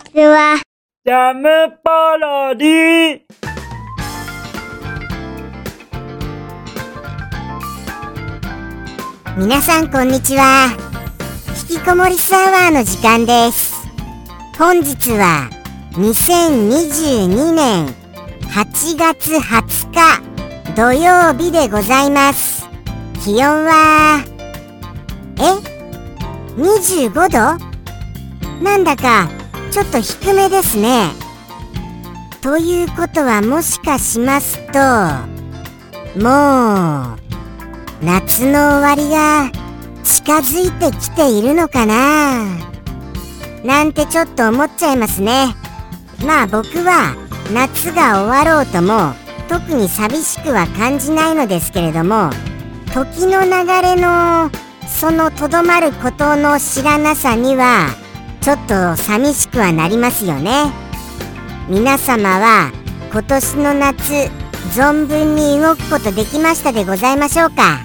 ちは。ジャムパロディ皆さんこんにちは。引きこもりスアワーの時間です。本日は2022年8月20日土曜日でございます。気温は、え ?25 度？なんだかちょっと低めですね。ということはもしかしますと、もう、夏の終わりが近づいてきているのかな？なんてちょっと思っちゃいますねまあ僕は夏が終わろうとも特に寂しくは感じないのですけれども時の流れのそのとどまることの知らなさにはちょっと寂しくはなりますよね。皆様は今年の夏存分に動くことできましたでございましょうか？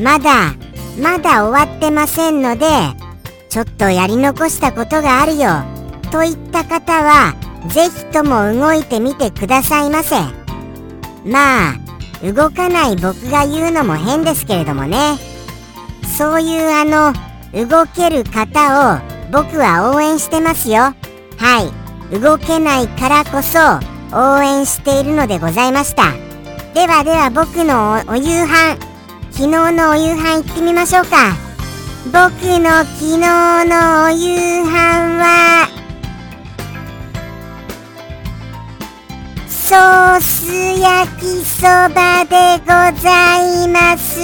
まだまだ終わってませんのでちょっとやり残したことがあるよ。といった方はぜひとも動いてみてくださいませ。まあ動かない僕が言うのも変ですけれどもね。そういうあの動ける方を僕は応援してますよ。はい。動けないからこそ応援しているのでございました。ではでは僕のおお夕飯昨日のお夕飯行ってみましょうか。僕の昨日のお夕飯はソース焼きそばでございます。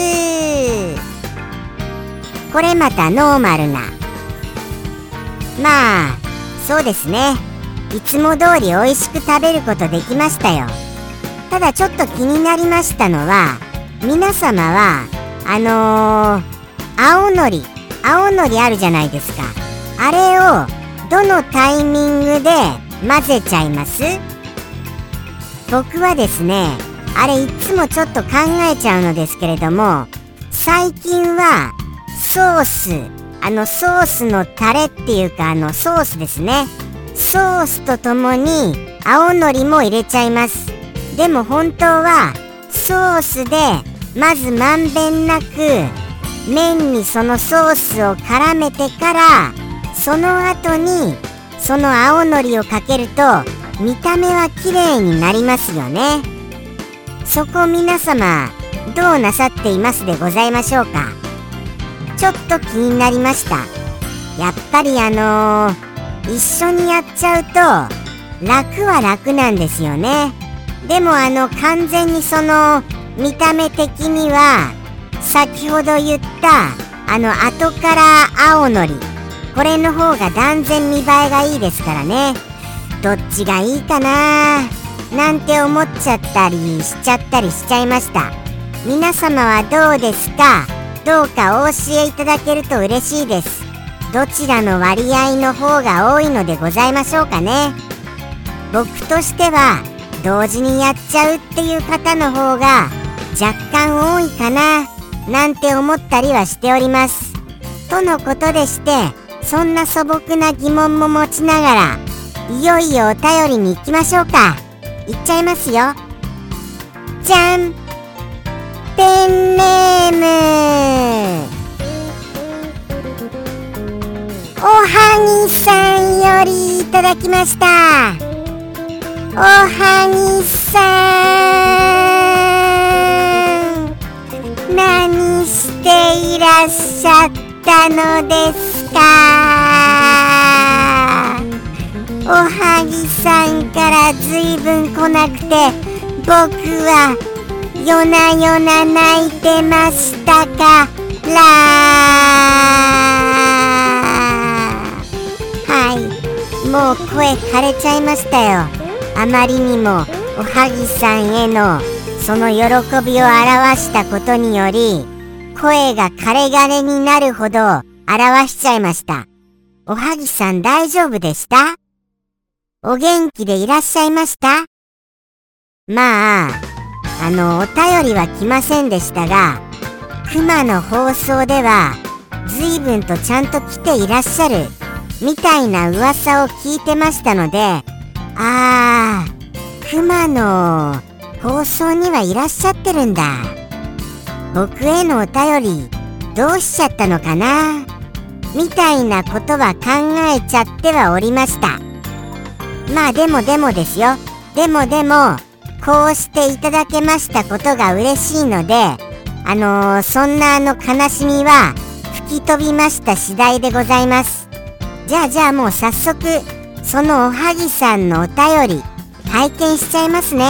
これまたノーマルな。まあそうですね。いつも通り美味しく食べることできましたよ。ただちょっと気になりましたのは皆様はあのー、青のり青のりあるじゃないですか。あれをどのタイミングで混ぜちゃいます？僕はですねあれいつもちょっと考えちゃうのですけれども最近はソースあのソースのタレっていうかあのソースですね。ソースとともに青のりも入れちゃいます。でも本当はソースでまずまんべんなく麺にそのソースを絡めてからその後にその青のりをかけると見た目は綺麗になりますよね。そこ皆様どうなさっていますでございましょうか？ちょっと気になりました。やっぱりあのー、一緒にやっちゃうと楽は楽なんですよね。でもあの完全にその見た目的には先ほど言ったあの後から青のりこれの方が断然見栄えがいいですからね。どっちがいいかななんて思っちゃったりしちゃったりしちゃいました。皆様はどうですか？どうかお教えいただけると嬉しいです。どちらの割合の方が多いのでございましょうかね。僕としては同時にやっちゃうっていう方の方が若干多いかななんて思ったりはしております。とのことでしてそんな素朴な疑問も持ちながらいよいよお便りに行きましょうか。いっちゃいますよ。じゃん。ペンネーム。おはぎさんよりいただきました。おはぎさん。何していらっしゃったのですか？おはぎさんからずいぶん来なくて僕は夜な夜な泣いてましたから。はい。もう声枯れちゃいましたよ。あまりにもおはぎさんへのその喜びを表したことにより声が枯れ枯れになるほど表しちゃいました。おはぎさん大丈夫でした？お元気でいらっしゃいました？まああのお便りは来ませんでしたが熊の放送では随分とちゃんと来ていらっしゃるみたいな噂を聞いてましたのであー熊の放送にはいらっしゃってるんだ。僕へのお便りどうしちゃったのかな？みたいなことは考えちゃってはおりました。まあでもでもですよ。でもでもこうしていただけましたことが嬉しいのであのー、そんなあの悲しみは吹き飛びました次第でございます。じゃあじゃあもう早速そのおはぎさんのお便り拝見しちゃいますね。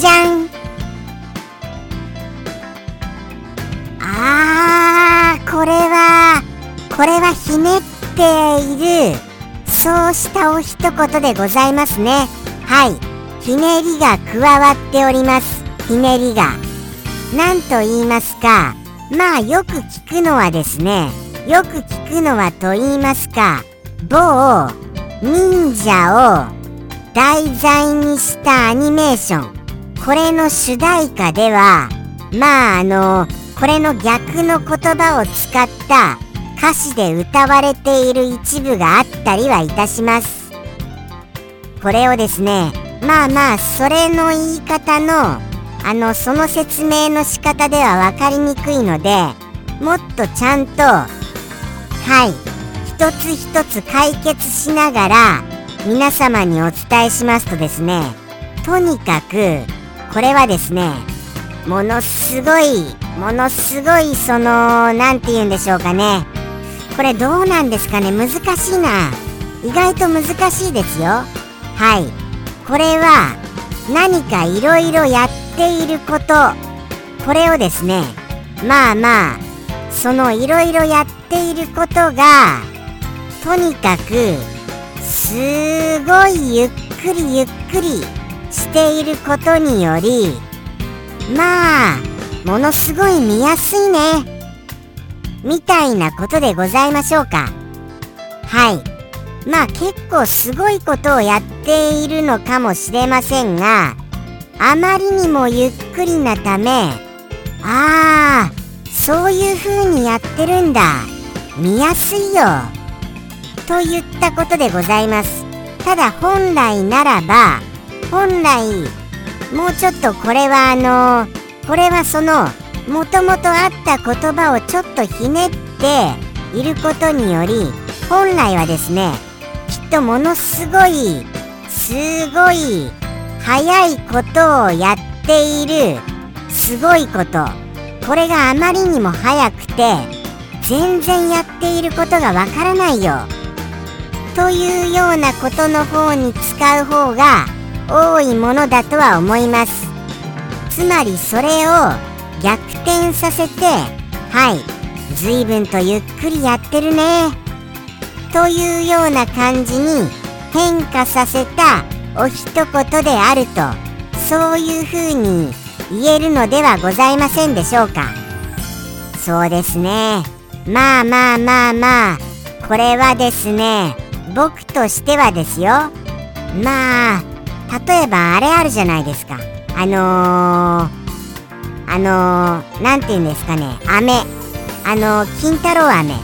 じゃん。あーこれはこれはひねっているそうしたお一言でございますね。はい。ひねりが加わっております。ひねりが。何と言いますか。まあよく聞くのはですね。よく聞くのはと言いますか。某忍者を題材にしたアニメーション。これの主題歌ではまああのこれの逆の言葉を使った歌詞で歌われている一部があったりはいたします。これをですねまあまあそれの言い方のあのその説明の仕方では分かりにくいのでもっとちゃんとはい一つ一つ解決しながら皆様にお伝えしますとですねとにかくこれはですねものすごいものすごいその何て言うんでしょうかね。これどうなんですかね？難しいな。意外と難しいですよ。はい。これは何かいろいろやっていること。これをですねまあまあそのいろいろやっていることがとにかくすごいゆっくりゆっくりしていることによりまあものすごい見やすいね。みたいなことでございましょうか。はい。まあ結構すごいことをやっているのかもしれませんがあまりにもゆっくりなためああそういう風にやってるんだ。見やすいよ。といったことでございます。ただ本来ならば本来もうちょっとこれはあのこれはそのもともとあった言葉をちょっとひねっていることにより本来はですねとものすごいすごい早いことをやっているすごいこと。これがあまりにも早くて全然やっていることがわからないよ。というようなことの方に使う方が多いものだとは思います。つまりそれを逆転させてはい随分とゆっくりやってるね。というような感じに変化させたお一言であるとそういうふうに言えるのではございませんでしょうか。そうですね。まあまあまあまあこれはですね僕としてはですよ。まあ例えばあれあるじゃないですか。あのー、あのー、て言うんですかね飴。あのー、金太郎飴。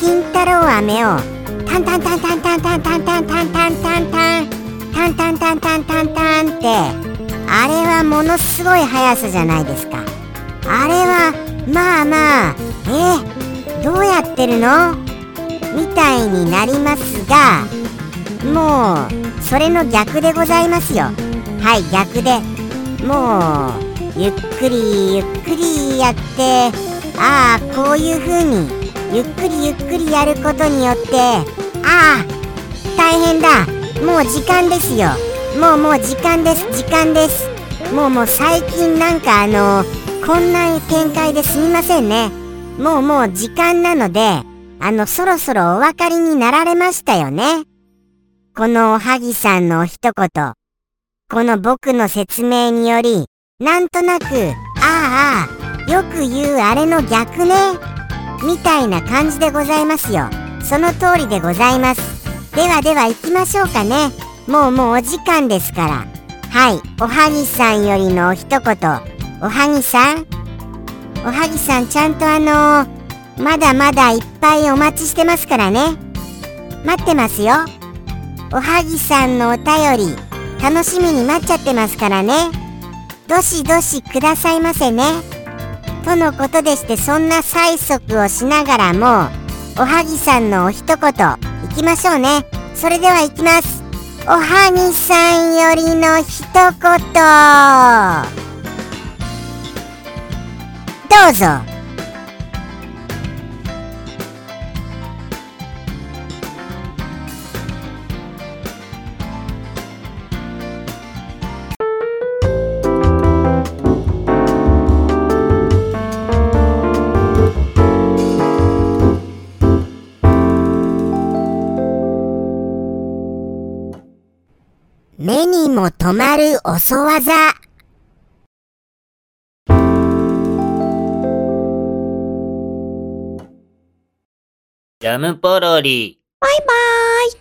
金太郎飴をタンタンタンタンタンタンタンタンタンタンタンタンタンタンタンタンタンタンってあれはものすごい速さじゃないですかあれはまあまあえどうやってるのみたいになりますがもうそれの逆でございますよはい逆でもうゆっくりゆっくりやってああこういう風にゆっくりゆっくりやることによってああ大変だ。もう時間ですよ。もうもう時間です。時間です。もうもう最近なんかあのこんな展開ですみませんね。もうもう時間なのであのそろそろお分かりになられましたよね。このおはぎさんの一言。この僕の説明によりなんとなくああよく言うあれの逆ね。みたいな感じでございますよ。その通りでございます。ではでは行きましょうかね。もうもうお時間ですから。はい。おはぎさんよりの一言。おはぎさん。おはぎさんちゃんとあのー、まだまだいっぱいお待ちしてますからね。待ってますよ。おはぎさんのお便り、楽しみに待っちゃってますからね。どしどしくださいませね。とのことでして、そんな催促をしながらも、おはぎさんのお一言、いきましょうね。それではいきます。おはぎさんよりの一言。どうぞ。も留まる遅技。ジャムポロリ。バイバーイ。